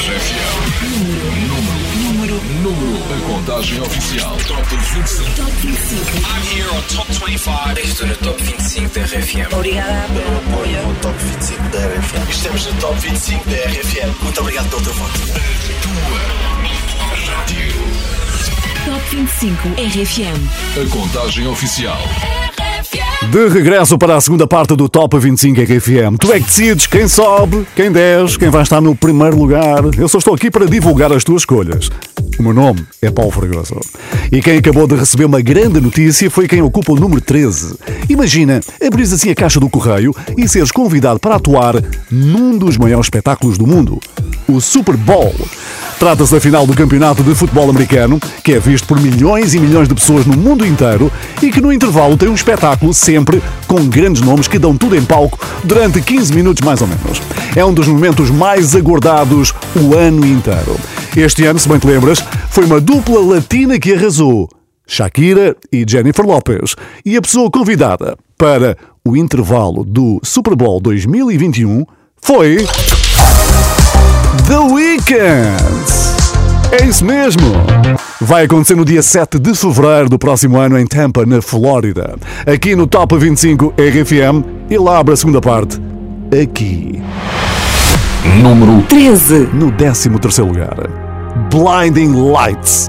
RFM. Número, número, número. A contagem oficial. Top 25. Top 25. I'm here on Top 25. Estou no Top 25 da RFM. Obrigada pelo apoio. no Top 25 da RFM. Estamos no Top 25 da RFM. Muito obrigado pelo teu voto. Tua rádio. Top 25 RFM. A contagem oficial. De regresso para a segunda parte do Top 25 RFM. Tu é que decides quem sobe, quem desce, quem vai estar no primeiro lugar. Eu só estou aqui para divulgar as tuas escolhas. O meu nome é Paulo Fragoso. E quem acabou de receber uma grande notícia foi quem ocupa o número 13. Imagina, abris assim a caixa do correio e seres convidado para atuar num dos maiores espetáculos do mundo, o Super Bowl. Trata-se da final do campeonato de futebol americano, que é visto por milhões e milhões de pessoas no mundo inteiro e que no intervalo tem um espetáculo sempre com grandes nomes que dão tudo em palco durante 15 minutos mais ou menos. É um dos momentos mais aguardados o ano inteiro. Este ano, se bem te lembras, foi uma dupla latina que arrasou. Shakira e Jennifer Lopez. E a pessoa convidada para o intervalo do Super Bowl 2021 foi. The Weeknd! É isso mesmo! Vai acontecer no dia 7 de fevereiro do próximo ano em Tampa, na Flórida. Aqui no Top 25 RFM e lá abre a segunda parte. Aqui, Número 13. no 13 terceiro lugar. Blinding Lights.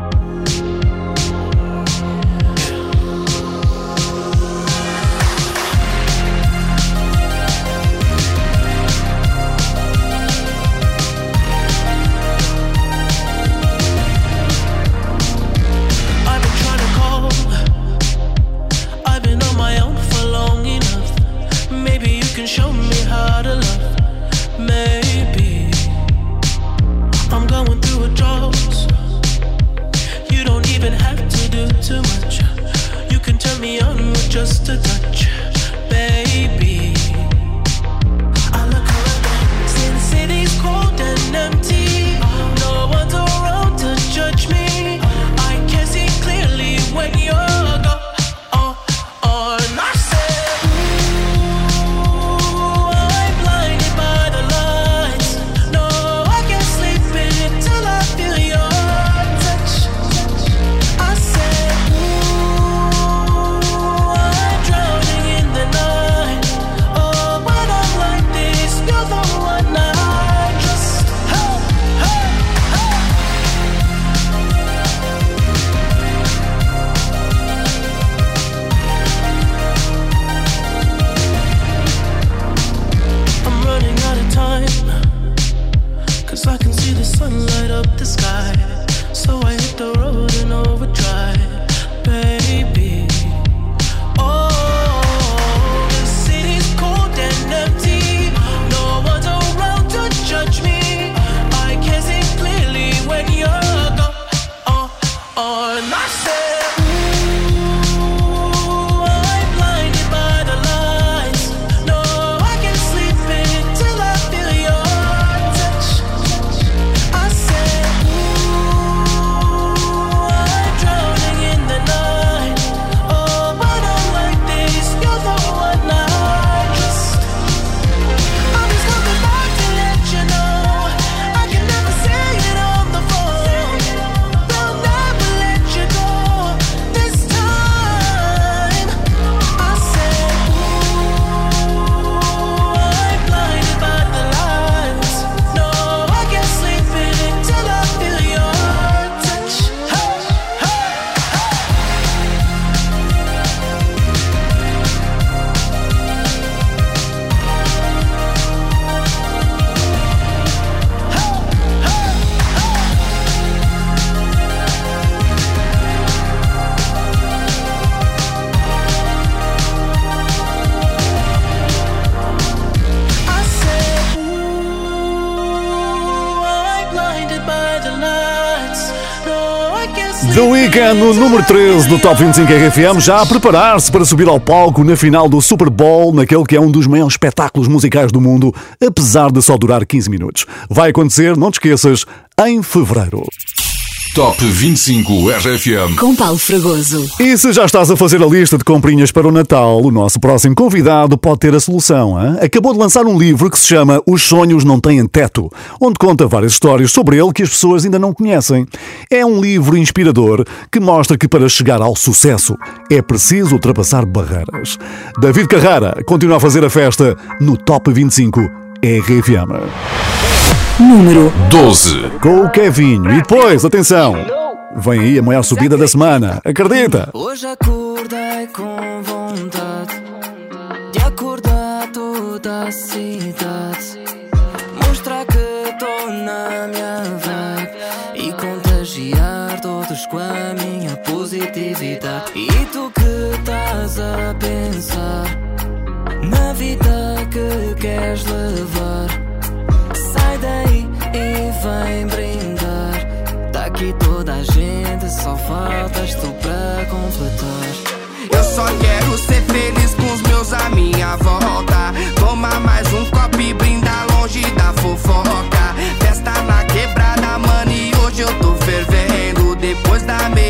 Weeknd no número 13 do Top 25 RFM, já a preparar-se para subir ao palco na final do Super Bowl, naquele que é um dos maiores espetáculos musicais do mundo, apesar de só durar 15 minutos. Vai acontecer, não te esqueças, em fevereiro. Top 25 RFM. Com Paulo Fragoso. E se já estás a fazer a lista de comprinhas para o Natal, o nosso próximo convidado pode ter a solução. Hein? Acabou de lançar um livro que se chama Os Sonhos Não Têm Teto, onde conta várias histórias sobre ele que as pessoas ainda não conhecem. É um livro inspirador que mostra que para chegar ao sucesso é preciso ultrapassar barreiras. David Carrara continua a fazer a festa no Top 25 RFM. Número 12. Com o Kevinho. E depois, atenção, vem aí a maior subida da semana. Acredita? Hoje acordei com vontade de acordar toda a cidade. Mostrar que tô na minha vibe e contagiar todos com a minha positividade. E tu que estás a pensar na vida que queres levar? Vem brindar. Tá toda a gente, só faltas tu pra completar. Eu só quero ser feliz com os meus à minha volta. Toma mais um copo e brinda longe da fofoca. Festa na quebrada, mano, e hoje eu tô fervendo. Depois da meia-noite,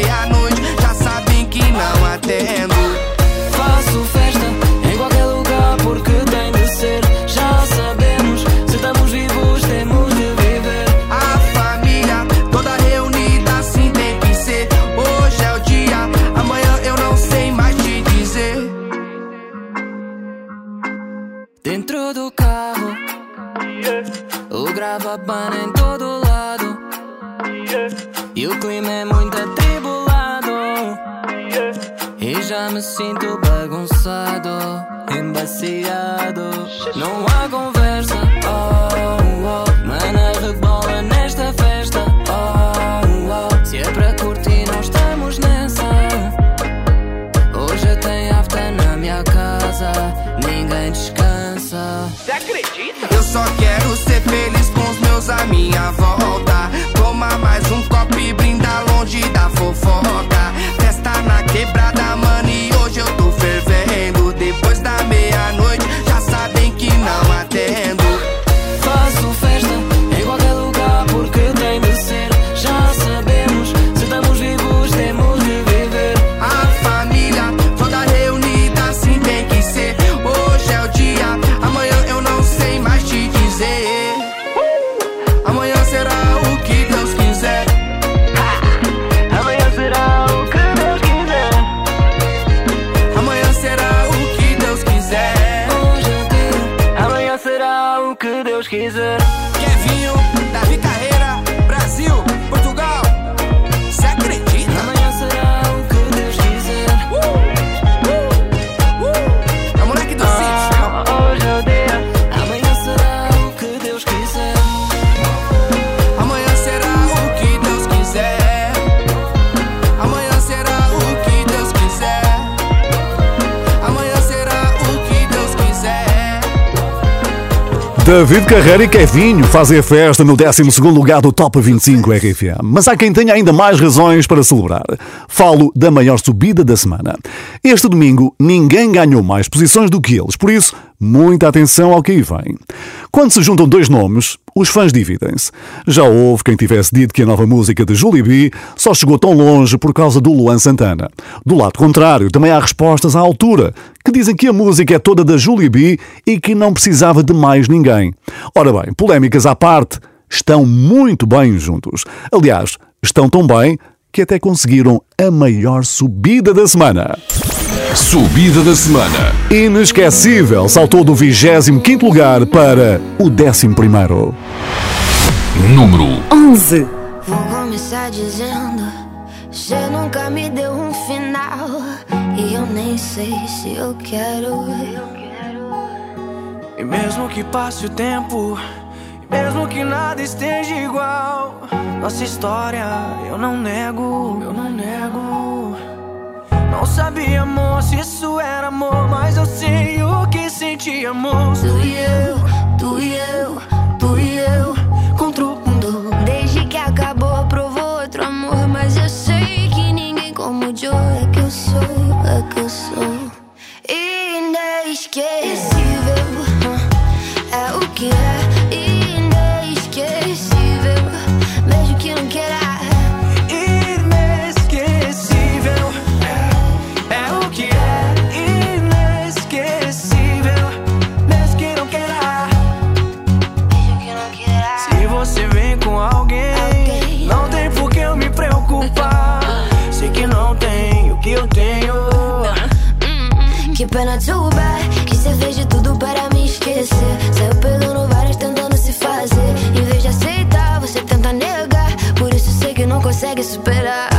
o gravapana em todo lado. E o clima é muito atribulado. E já me sinto bagunçado, embaciado. Não há conversa, volta. Toma mais um copo e brinda longe da fofoca. David Carreira e Kevinho fazem a festa no 12 lugar do Top 25 RFM. Mas há quem tenha ainda mais razões para celebrar. Falo da maior subida da semana. Este domingo ninguém ganhou mais posições do que eles, por isso, muita atenção ao que aí vem. Quando se juntam dois nomes, os fãs dividem-se. Já houve quem tivesse dito que a nova música de Julie B só chegou tão longe por causa do Luan Santana. Do lado contrário, também há respostas à altura, que dizem que a música é toda da Julie B e que não precisava de mais ninguém. Ora bem, polémicas à parte, estão muito bem juntos. Aliás, estão tão bem que até conseguiram a maior subida da semana. Subida da semana. Inesquecível, saltou do 25 lugar para o 11º. Número 11. Vou começar dizendo: Você nunca me deu um final. E eu nem sei se eu quero. E mesmo que passe o tempo, e mesmo que nada esteja igual, nossa história eu não nego, eu não nego. Não sabia, amor, se isso era amor, mas eu sei o que senti, amor. Tu e eu, tu e eu, tu e eu, contra o mundo. Desde que acabou, provou outro amor. Mas eu sei que ninguém como o Joe é que eu sou, é que eu sou. Inesquecível, é o que é. Pena, too bad. Que cê fez de tudo para me esquecer. Saiu pegando várias tentando se fazer. Em vez de aceitar, você tenta negar. Por isso sei que não consegue superar.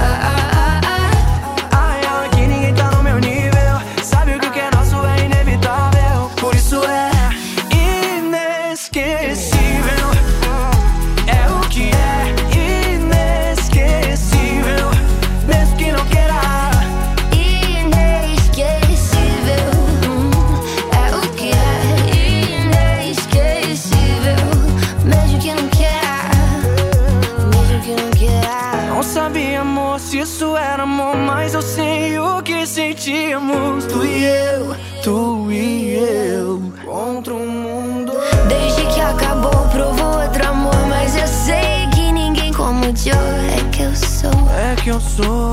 Eu sou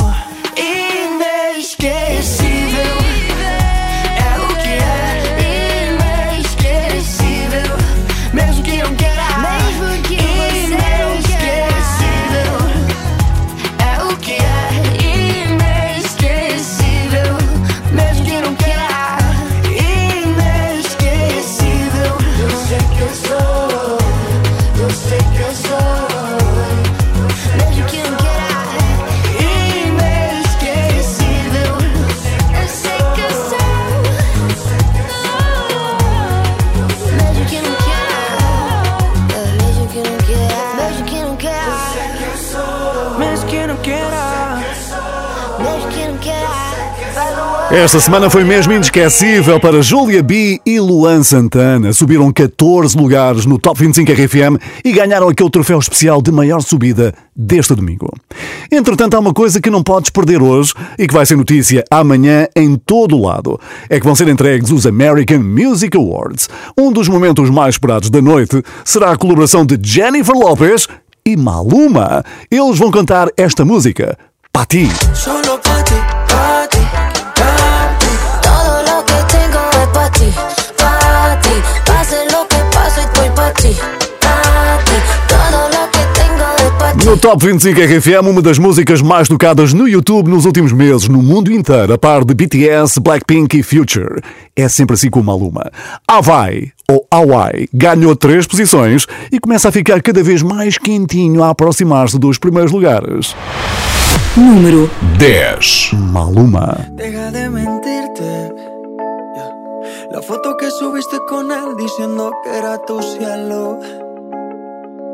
Esta semana foi mesmo inesquecível para Júlia B e Luan Santana. Subiram 14 lugares no Top 25 RFM e ganharam aquele troféu especial de maior subida deste domingo. Entretanto, há uma coisa que não podes perder hoje e que vai ser notícia amanhã em todo o lado. É que vão ser entregues os American Music Awards. Um dos momentos mais esperados da noite será a colaboração de Jennifer Lopez e Maluma. Eles vão cantar esta música, Pati. Solo No Top 25 RFM, uma das músicas mais tocadas no YouTube nos últimos meses, no mundo inteiro, a par de BTS, Blackpink e Future. É sempre assim com Maluma. Hawaii, ou Hawaii, ganhou três posições e começa a ficar cada vez mais quentinho a aproximar-se dos primeiros lugares. Número 10. Maluma. Deja de mentirte. Yeah. La foto que subiste con él diciendo que era tu cielo.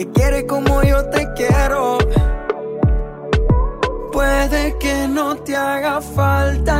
te quiere como yo te quiero. Puede que no te haga falta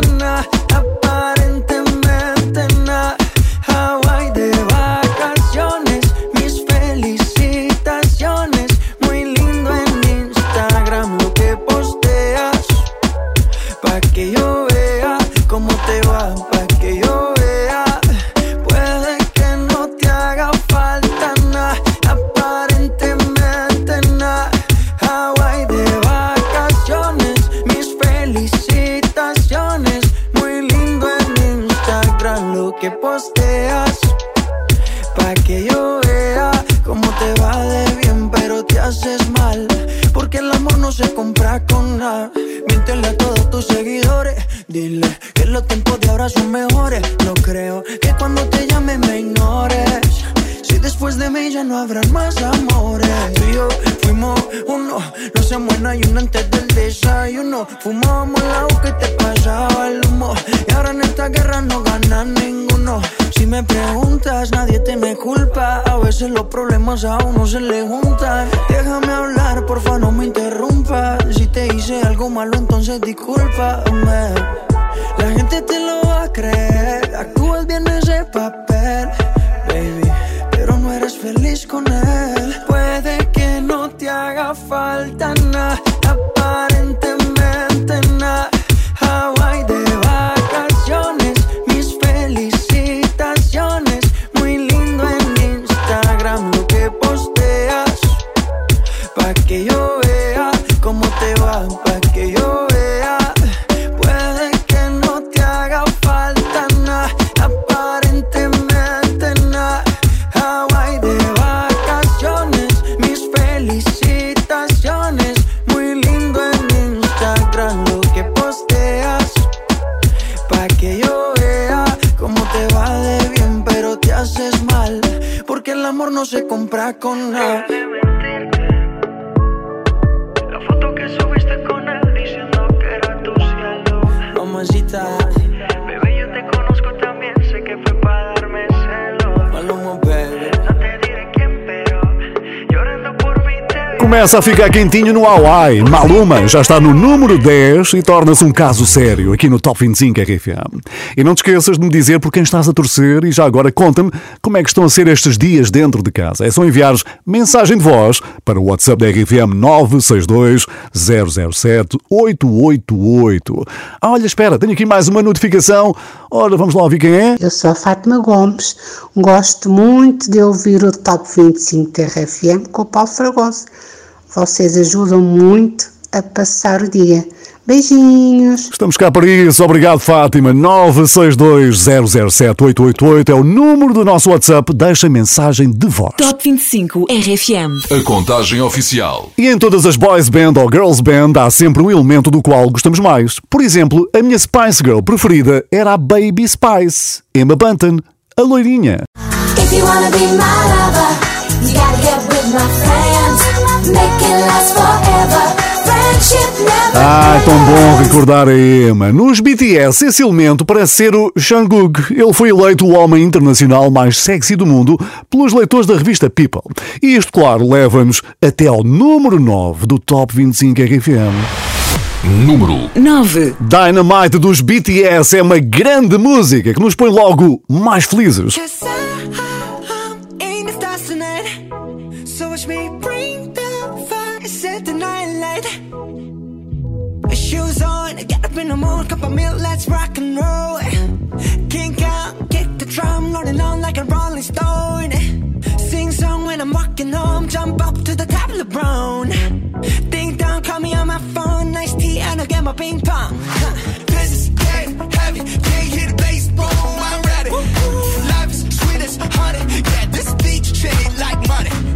Começa a ficar quentinho no Hawaii. Maluma já está no número 10 e torna-se um caso sério aqui no Top 25 RFM. E não te esqueças de me dizer por quem estás a torcer e já agora conta-me como é que estão a ser estes dias dentro de casa. É só enviares mensagem de voz para o WhatsApp da RFM 962 007 888. Ah, olha, espera, tenho aqui mais uma notificação. Ora, vamos lá ouvir quem é. Eu sou a Fátima Gomes, gosto muito de ouvir o Top 25 da RFM com o Paulo Fragoso. Vocês ajudam muito a passar o dia. Beijinhos! Estamos cá para isso. Obrigado, Fátima. 962-007-888 é o número do nosso WhatsApp. Deixa mensagem de voz. Top 25 RFM. A contagem oficial. E em todas as boys band ou girls band há sempre um elemento do qual gostamos mais. Por exemplo, a minha Spice Girl preferida era a Baby Spice, Emma Bunton, a loirinha. If you wanna be my lover, you gotta get with my friends. Make it last forever. Friendship never Ah, tão bom recordar a Emma. Nos BTS, esse elemento parece ser o Jungkook. Ele foi eleito o homem internacional mais sexy do mundo pelos leitores da revista People. E isto, claro, leva-nos até ao número 9 do Top 25 RFM. Número 9. Dynamite dos BTS é uma grande música que nos põe logo mais felizes. Light. Shoes on, get up in the mood, cup of milk, let's rock and roll. Kink out, kick the drum, rolling on like a rolling stone. Sing song when I'm walking home, jump up to the top of the brown. Ding dong, call me on my phone, nice tea, and I'll get my ping pong. Huh. This is getting heavy, can't hear the bass, boom, I'm ready. Life is sweet as honey, yeah, this beach chain like money.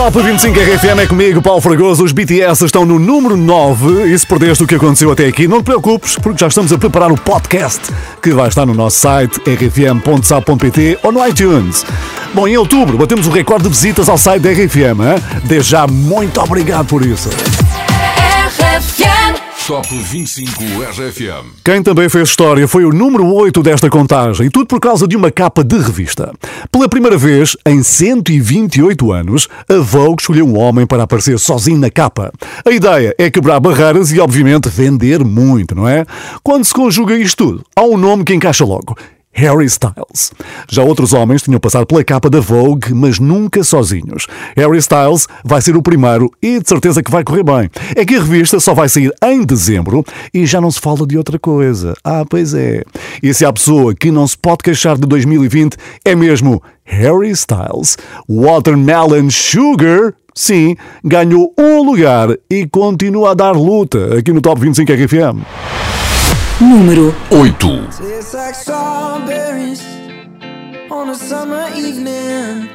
Top 25 RFM é comigo, Paulo Fragoso. Os BTS estão no número 9. E se perdeste o que aconteceu até aqui, não te preocupes, porque já estamos a preparar o podcast que vai estar no nosso site rfm.sa.pt ou no iTunes. Bom, em outubro batemos o recorde de visitas ao site da RFM. Hein? Desde já, muito obrigado por isso. Top 25 RFM. Quem também fez história foi o número 8 desta contagem, tudo por causa de uma capa de revista. Pela primeira vez, em 128 anos, a Vogue escolheu um homem para aparecer sozinho na capa. A ideia é quebrar barreiras e, obviamente, vender muito, não é? Quando se conjuga isto tudo, há um nome que encaixa logo. Harry Styles. Já outros homens tinham passado pela capa da Vogue, mas nunca sozinhos. Harry Styles vai ser o primeiro e de certeza que vai correr bem. É que a revista só vai sair em dezembro e já não se fala de outra coisa. Ah, pois é. E se há pessoa que não se pode queixar de 2020 é mesmo Harry Styles. Watermelon Sugar Sim, ganhou um lugar e continua a dar luta aqui no Top 25 RFM. Número 8. Tastes like strawberries on a summer evening,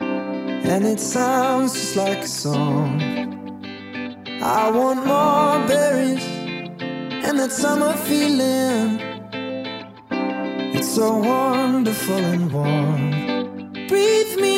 and it sounds just like a song. I want more berries and that summer feeling. It's so wonderful and warm. Breathe me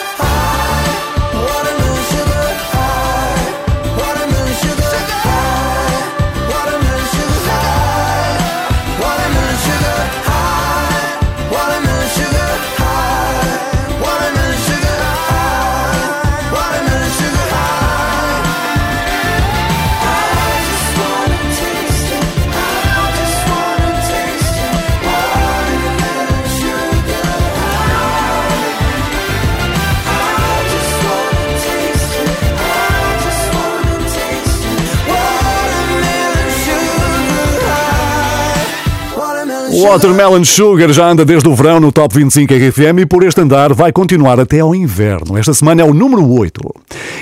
Watermelon Sugar já anda desde o verão no Top 25 RFM e por este andar vai continuar até ao inverno. Esta semana é o número 8.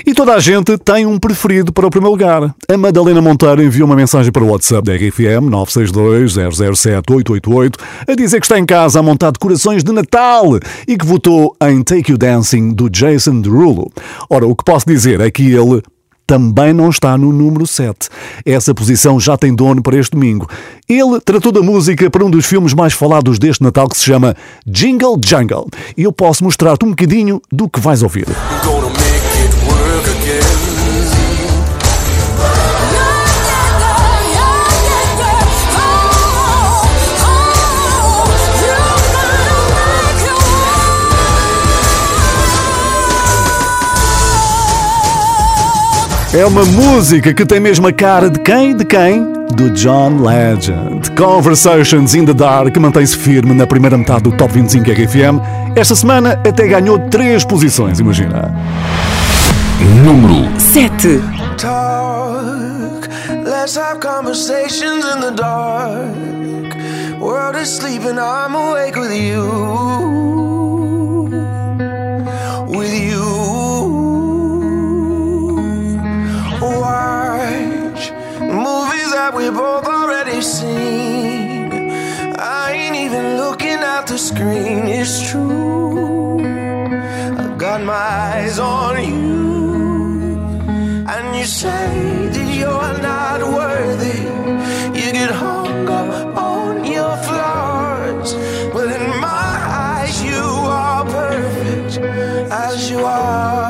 E toda a gente tem um preferido para o primeiro lugar. A Madalena Monteiro enviou uma mensagem para o WhatsApp da RFM 962-007-888 a dizer que está em casa a montar decorações de Natal e que votou em Take You Dancing do Jason Derulo. Ora, o que posso dizer é que ele também não está no número 7. Essa posição já tem dono para este domingo. Ele tratou da música para um dos filmes mais falados deste Natal que se chama Jingle Jungle. E eu posso mostrar-te um bocadinho do que vais ouvir. É uma música que tem mesmo a cara de quem? De quem? Do John Legend. Conversations in the Dark mantém-se firme na primeira metade do Top 25 RFM. Esta semana até ganhou três posições, imagina. Número 7. talk. Let's have conversations in the dark. World is sleeping, I'm awake with you. We both already seen. I ain't even looking at the screen, it's true. I got my eyes on you. And you say that you're not worthy. You get hung up on your flaws. But in my eyes, you are perfect as you are.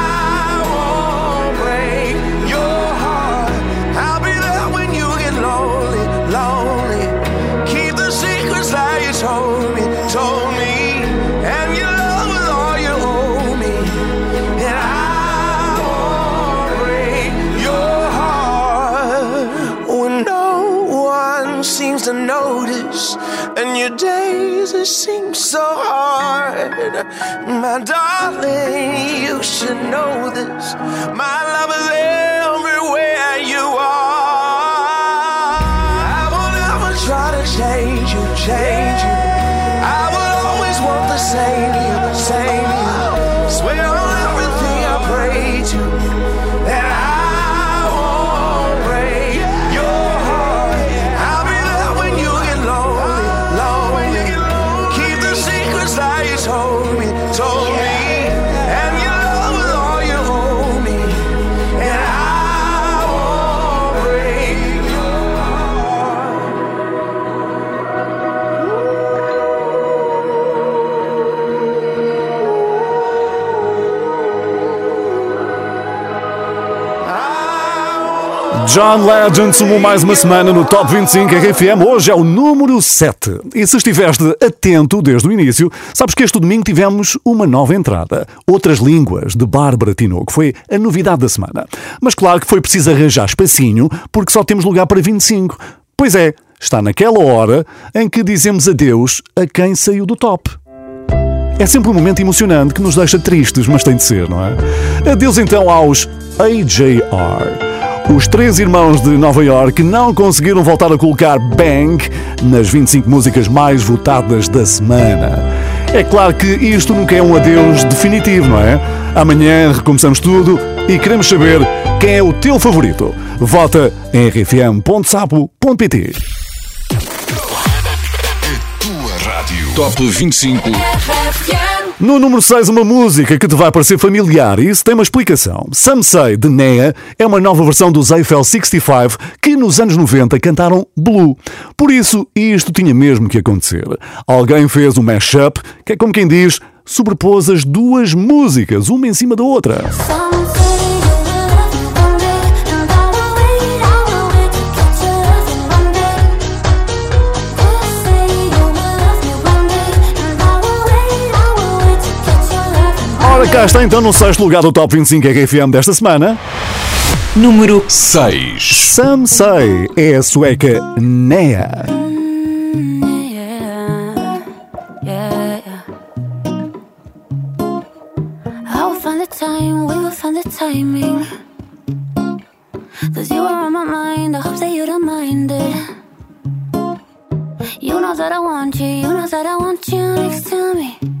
days it seems so hard. My darling, you should know this. My love is John Legend sumou mais uma semana no Top 25 RFM. Hoje é o número 7. E se estiveste atento desde o início, sabes que este domingo tivemos uma nova entrada. Outras Línguas, de Bárbara Tinoco. Foi a novidade da semana. Mas claro que foi preciso arranjar espacinho, porque só temos lugar para 25. Pois é, está naquela hora em que dizemos adeus a quem saiu do top. É sempre um momento emocionante que nos deixa tristes, mas tem de ser, não é? Adeus então aos AJR. Os três irmãos de Nova York não conseguiram voltar a colocar Bang nas 25 músicas mais votadas da semana. É claro que isto nunca é um adeus definitivo, não é? Amanhã recomeçamos tudo e queremos saber quem é o teu favorito. Vota em rfm.sapo.pt. Tua Rádio. Top 25. No número 6, uma música que te vai parecer familiar e isso tem uma explicação. Some Say, de Nea, é uma nova versão dos Eiffel 65 que nos anos 90 cantaram Blue. Por isso, isto tinha mesmo que acontecer. Alguém fez um mashup, que é como quem diz, sobrepôs as duas músicas, uma em cima da outra. Some Ora, cá está então no sexto lugar do Top 25 RFM desta semana. Número 6. Some Say é a sueca Nea. Time, we will find the timing. Cause you are on my mind, I hope that you don't mind it. You know that I want you, you know that I want you next to me.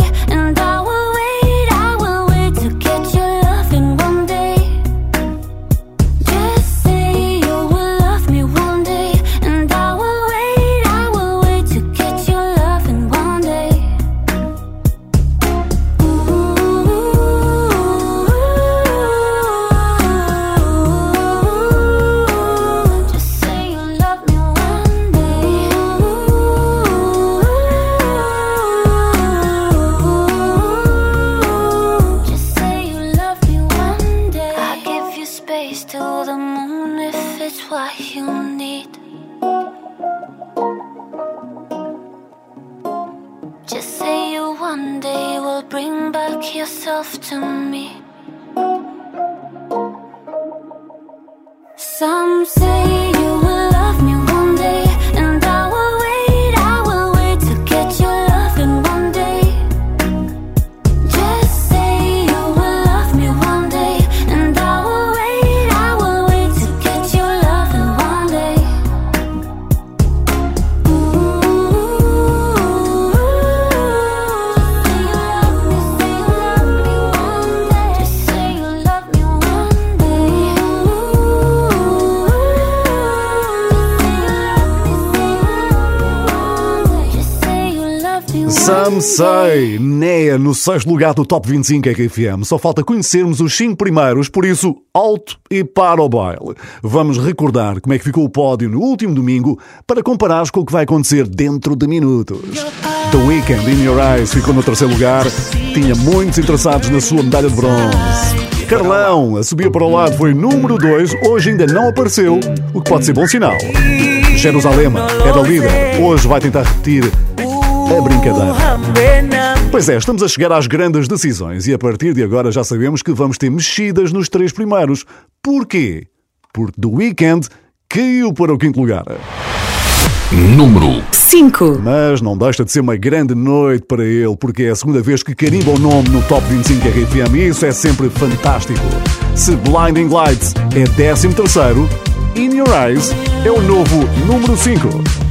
Say Nea no sexto lugar do Top 25 RFM. Só falta conhecermos os cinco primeiros, por isso, alto e para o baile. Vamos recordar como é que ficou o pódio no último domingo para comparares com o que vai acontecer dentro de minutos. The Weekend in Your Eyes ficou no terceiro lugar, tinha muitos interessados na sua medalha de bronze. Carlão, a subir para o lado, foi número 2, hoje ainda não apareceu, o que pode ser bom sinal. Jerusalém era líder, hoje vai tentar repetir a brincadeira. Pois é, estamos a chegar às grandes decisões e a partir de agora já sabemos que vamos ter mexidas nos três primeiros. Porquê? Porque The Weeknd caiu para o quinto lugar. Número 5. Mas não deixa de ser uma grande noite para ele, porque é a segunda vez que carimba o nome no Top 25 RFM e isso é sempre fantástico. Se Blinding Lights é 13 terceiro, In Your Eyes é o novo número 5.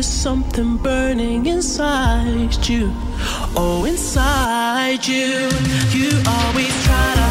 there's something burning inside you. Oh, inside you. You always try to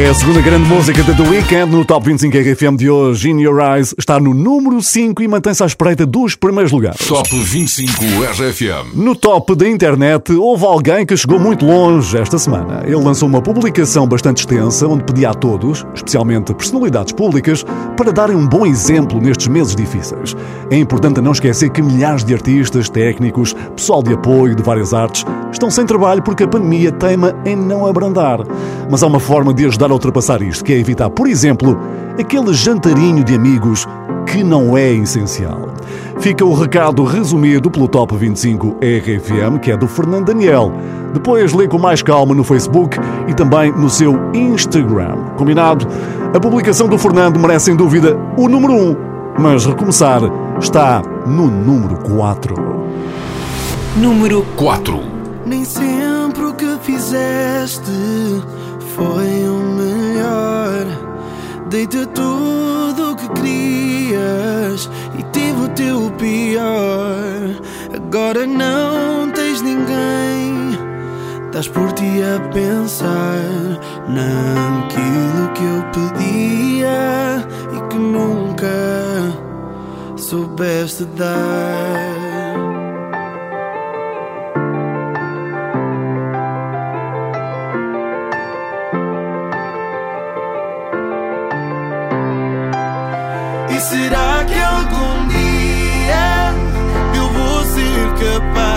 É a segunda grande música de The Weeknd no Top 25 RFM de hoje. In Your Eyes está no número 5 e mantém-se à espreita dos primeiros lugares. Top 25 RFM. No top da internet, houve alguém que chegou muito longe esta semana. Ele lançou uma publicação bastante extensa onde pedia a todos, especialmente personalidades públicas, para darem um bom exemplo nestes meses difíceis. É importante não esquecer que milhares de artistas, técnicos, pessoal de apoio de várias artes estão sem trabalho porque a pandemia teima em não abrandar. Mas há uma forma de ajudar a ultrapassar isto, que é evitar, por exemplo, aquele jantarinho de amigos que não é essencial. Fica o recado resumido pelo Top 25 RFM, que é do Fernando Daniel. Depois lê com mais calma no Facebook e também no seu Instagram. Combinado? A publicação do Fernando merece sem dúvida o número 1, mas recomeçar está no número 4. Número 4. Nem sempre o que fizeste foi o melhor. Dei-te tudo o que querias e tive o teu pior. Agora não tens ninguém. Estás por ti a pensar naquilo que eu pedia e que nunca soubeste dar. Ser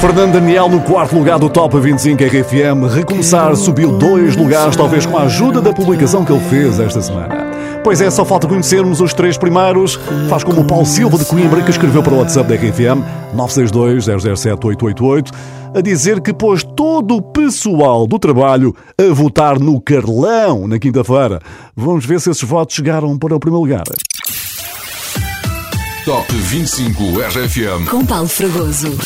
Fernando Daniel no quarto lugar do Top 25 RFM. Recomeçar subiu dois lugares, talvez com a ajuda da publicação que ele fez esta semana. Pois é, só falta conhecermos os três primeiros. Faz como o Paulo Silva de Coimbra, que escreveu para o WhatsApp da RFM 962-007-888 a dizer que pôs todo o pessoal do trabalho a votar no Carlão na quinta-feira. Vamos ver se esses votos chegaram para o primeiro lugar. Top 25 RFM. Com Paulo Fragoso.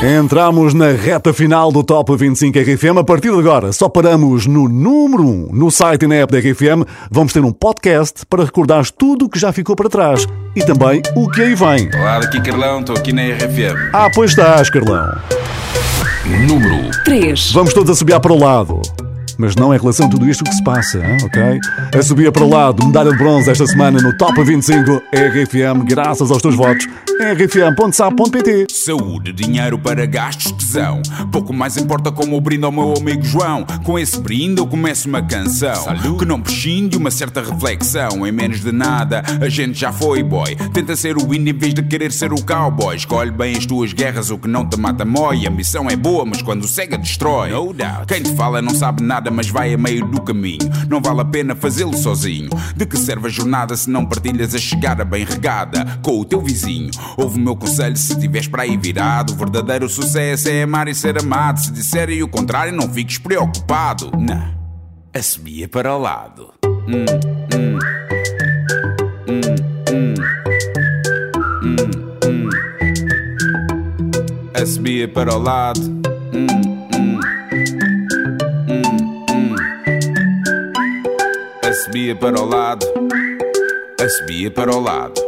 Entramos na reta final do Top 25 RFM. A partir de agora, só paramos no número 1 no site e na app da RFM. Vamos ter um podcast para recordares tudo o que já ficou para trás e também o que aí vem. Olá, daqui Carlão, estou aqui na RFM. Ah, pois estás, Carlão. Número 3. Vamos todos a subir para o lado. Mas não em relação a tudo isto que se passa, hein? ok? A subir para o lado, medalha de bronze esta semana no Top 25 RFM, graças aos teus votos. rfm.sap.pt Saúde, dinheiro para gastos, tesão. Pouco mais importa como o brinde ao meu amigo João. Com esse brinde eu começo uma canção que não prescinde uma certa reflexão. Em menos de nada, a gente já foi boy. Tenta ser o índio em vez de querer ser o cowboy. Escolhe bem as tuas guerras, o que não te mata mói. A missão é boa, mas quando cega destrói. No doubt. Quem te fala não sabe nada, mas vai a meio do caminho. Não vale a pena fazê-lo sozinho. De que serve a jornada se não partilhas a chegada bem regada com o teu vizinho? Ouve o meu conselho se estiveres para aí virado. O verdadeiro sucesso é amar e ser amado. Se disserem o contrário, não fiques preocupado. Não, assobia para o lado. Hum, hum. Hum, hum. Hum, hum. Para o lado. Hum. Assobia para o lado. Assobia para o lado.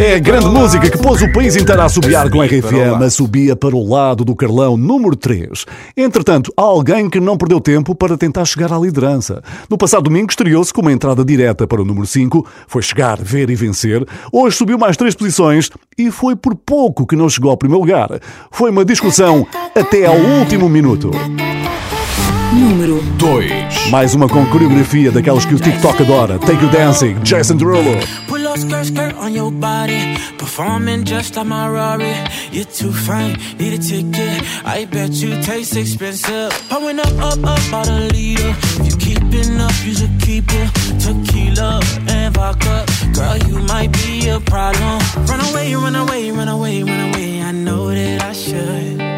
É a grande música que pôs o país inteiro a assobiar com a RFM, a subia para o lado do Carlão, número 3. Entretanto, há alguém que não perdeu tempo para tentar chegar à liderança. No passado domingo estreou-se com uma entrada direta para o número 5, foi chegar, ver e vencer. Hoje subiu mais três posições e foi por pouco que não chegou ao primeiro lugar. Foi uma discussão até ao último minuto. Número 2. Mais uma com coreografia daquelas que o TikTok adora. Take You Dancing, Jason Derulo. Pull up skirt, skirt on your body. Performing just like my Rari. You're too fine, need a ticket. I bet you taste expensive. Pouring up, up, up, out a leader. If you keeping up, you should keep it. Tequila and vodka. Girl, you might be a problem. Run away, run away, run away, run away. I know that I should.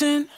listen.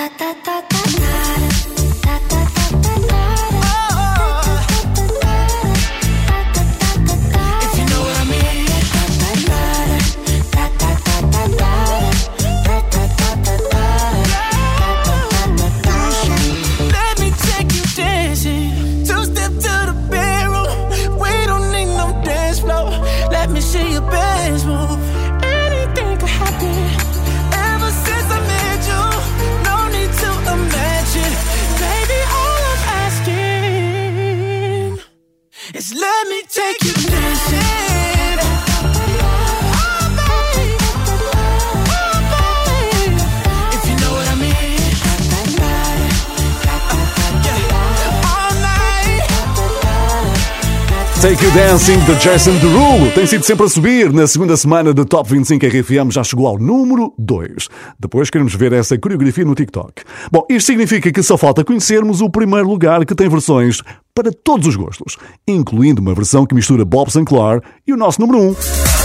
Da da da. Take You Dancing de Jason Derulo tem sido sempre a subir. Na segunda semana do Top 25 RFM já chegou ao número 2. Depois queremos ver essa coreografia no TikTok. Bom, isto significa que só falta conhecermos o primeiro lugar que tem versões para todos os gostos, incluindo uma versão que mistura Bob Sinclair e o nosso número 1. Jerusalema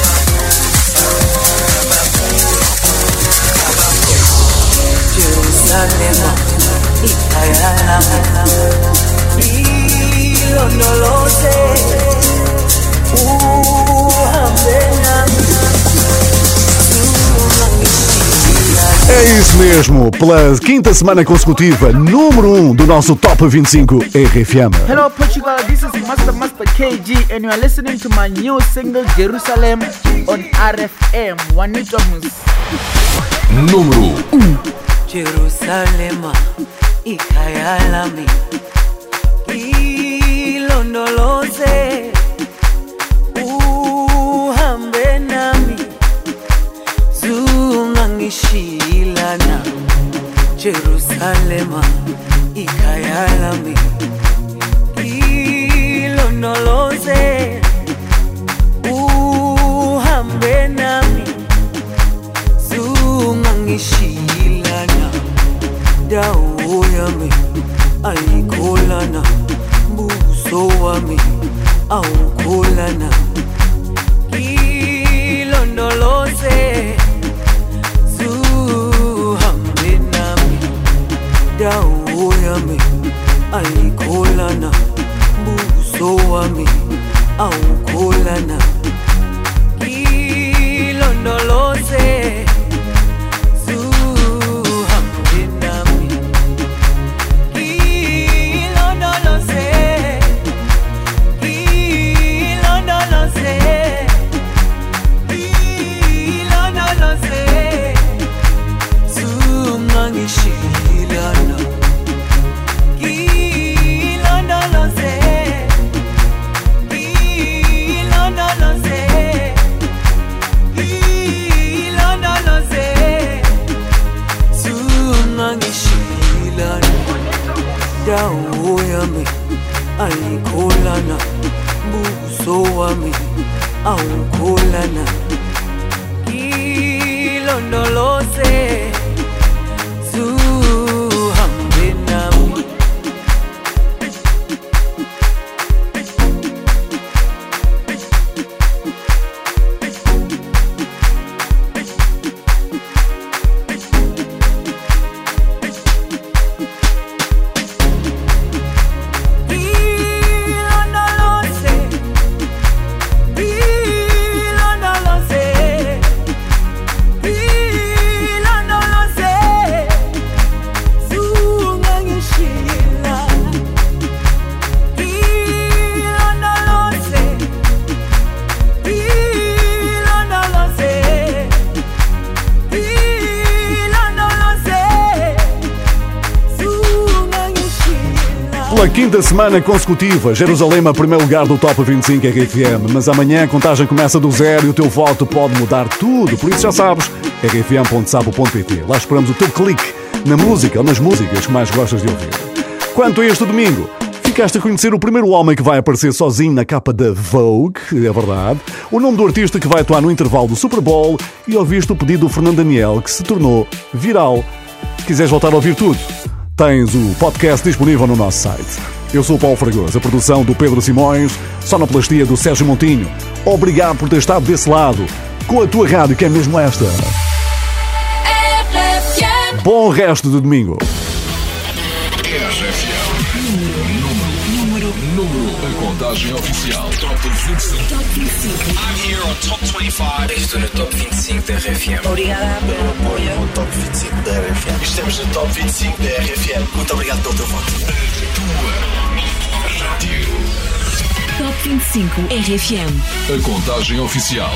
isso mesmo, pela quinta semana consecutiva, número 1 um do nosso Top 25 RFM. Hello Portugal, this is Master Master KG and you are listening to my new single Jerusalem on RFM. Juanito Mus. Número 1. Jerusalema ikayalami ilondoloze uhambe nami zungangishilana Jerusalema ikayalami. Ilondoloze uhambe nami zungangishilana dawo yami ayikholana buso wami awukholana ilondoloze toa mi au kulana awukholana buso wami awukholana ilondoloze quinta semana consecutiva, Jerusalém a primeiro lugar do Top 25 RFM. Mas amanhã a contagem começa do zero e o teu voto pode mudar tudo. Por isso já sabes, rfm.sabo.pt. Lá esperamos o teu clique na música ou nas músicas que mais gostas de ouvir. Quanto a este domingo, ficaste a conhecer o primeiro homem que vai aparecer sozinho na capa da Vogue, é verdade, o nome do artista que vai atuar no intervalo do Super Bowl e ouviste o pedido do Fernando Daniel que se tornou viral. Se quiseres voltar a ouvir tudo, tens o podcast disponível no nosso site. Eu sou o Paulo Fragoso, a produção do Pedro Simões, sonoplastia do Sérgio Montinho. Obrigado por ter estado desse lado, com a tua rádio, que é mesmo esta. Bom resto de domingo. Contagem oficial. Top 25. Top 25. I'm here on Top 25. Estou no Top 25 da RFM. Obrigada pelo apoio. No Top 25 da RFM. Estamos no Top 25 da RFM. Muito obrigado pelo teu voto. Top 25 RFM. A contagem oficial.